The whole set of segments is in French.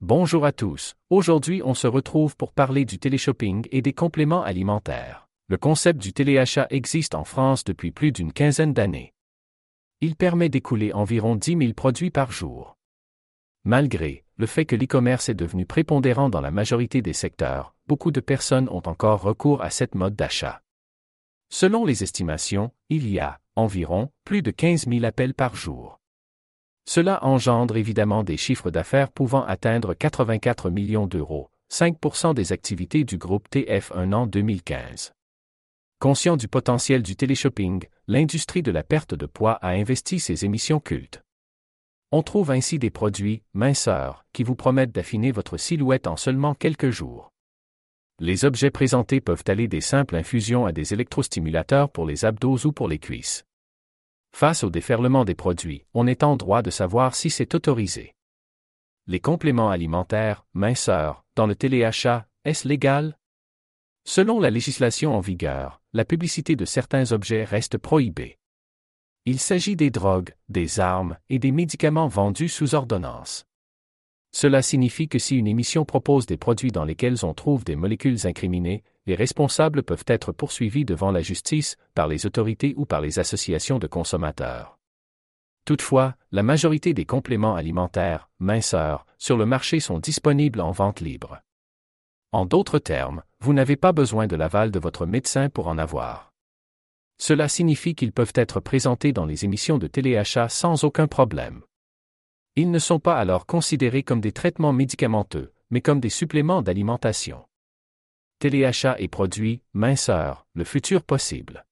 Bonjour à tous. Aujourd'hui, on se retrouve pour parler du téléshopping et des compléments alimentaires. Le concept du téléachat existe en France depuis plus d'une quinzaine d'années. Il permet d'écouler environ 10 000 produits par jour. Malgré le fait que l'e-commerce est devenu prépondérant dans la majorité des secteurs, beaucoup de personnes ont encore recours à cette mode d'achat. Selon les estimations, il y a environ plus de 15 000 appels par jour. Cela engendre évidemment des chiffres d'affaires pouvant atteindre 84 millions d'euros, 5% des activités du groupe TF1 en 2015. Conscient du potentiel du téléshopping, l'industrie de la perte de poids a investi ses émissions cultes. On trouve ainsi des produits, minceurs, qui vous promettent d'affiner votre silhouette en seulement quelques jours. Les objets présentés peuvent aller des simples infusions à des électrostimulateurs pour les abdos ou pour les cuisses. Face au déferlement des produits, on est en droit de savoir si c'est autorisé. Les compléments alimentaires, minceurs, dans le téléachat, est-ce légal? Selon la législation en vigueur, la publicité de certains objets reste prohibée. Il s'agit des drogues, des armes et des médicaments vendus sous ordonnance. Cela signifie que si une émission propose des produits dans lesquels on trouve des molécules incriminées, les responsables peuvent être poursuivis devant la justice, par les autorités ou par les associations de consommateurs. Toutefois, la majorité des compléments alimentaires, minceurs, sur le marché sont disponibles en vente libre. En d'autres termes, vous n'avez pas besoin de l'aval de votre médecin pour en avoir. Cela signifie qu'ils peuvent être présentés dans les émissions de téléachat sans aucun problème. Ils ne sont pas alors considérés comme des traitements médicamenteux, mais comme des suppléments d'alimentation. Téléachat et produits, minceur, le futur possible.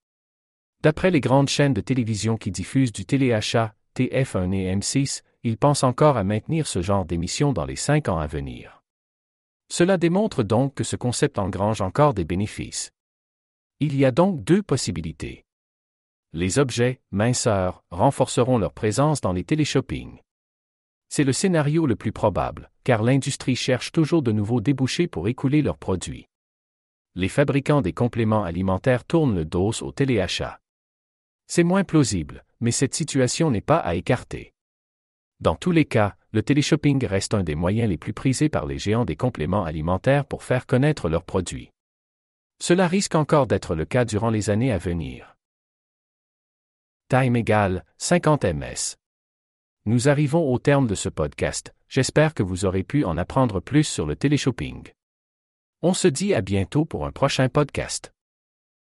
D'après les grandes chaînes de télévision qui diffusent du téléachat, TF1 et M6, ils pensent encore à maintenir ce genre d'émission dans les cinq ans à venir. Cela démontre donc que ce concept engrange encore des bénéfices. Il y a donc deux possibilités. Les objets, minceurs, renforceront leur présence dans les téléshoppings. C'est le scénario le plus probable, car l'industrie cherche toujours de nouveaux débouchés pour écouler leurs produits. Les fabricants des compléments alimentaires tournent le dos au téléachat. C'est moins plausible, mais cette situation n'est pas à écarter. Dans tous les cas, le téléshopping reste un des moyens les plus prisés par les géants des compléments alimentaires pour faire connaître leurs produits. Cela risque encore d'être le cas durant les années à venir. Time égale 50 ms. Nous arrivons au terme de ce podcast, j'espère que vous aurez pu en apprendre plus sur le téléshopping. On se dit à bientôt pour un prochain podcast.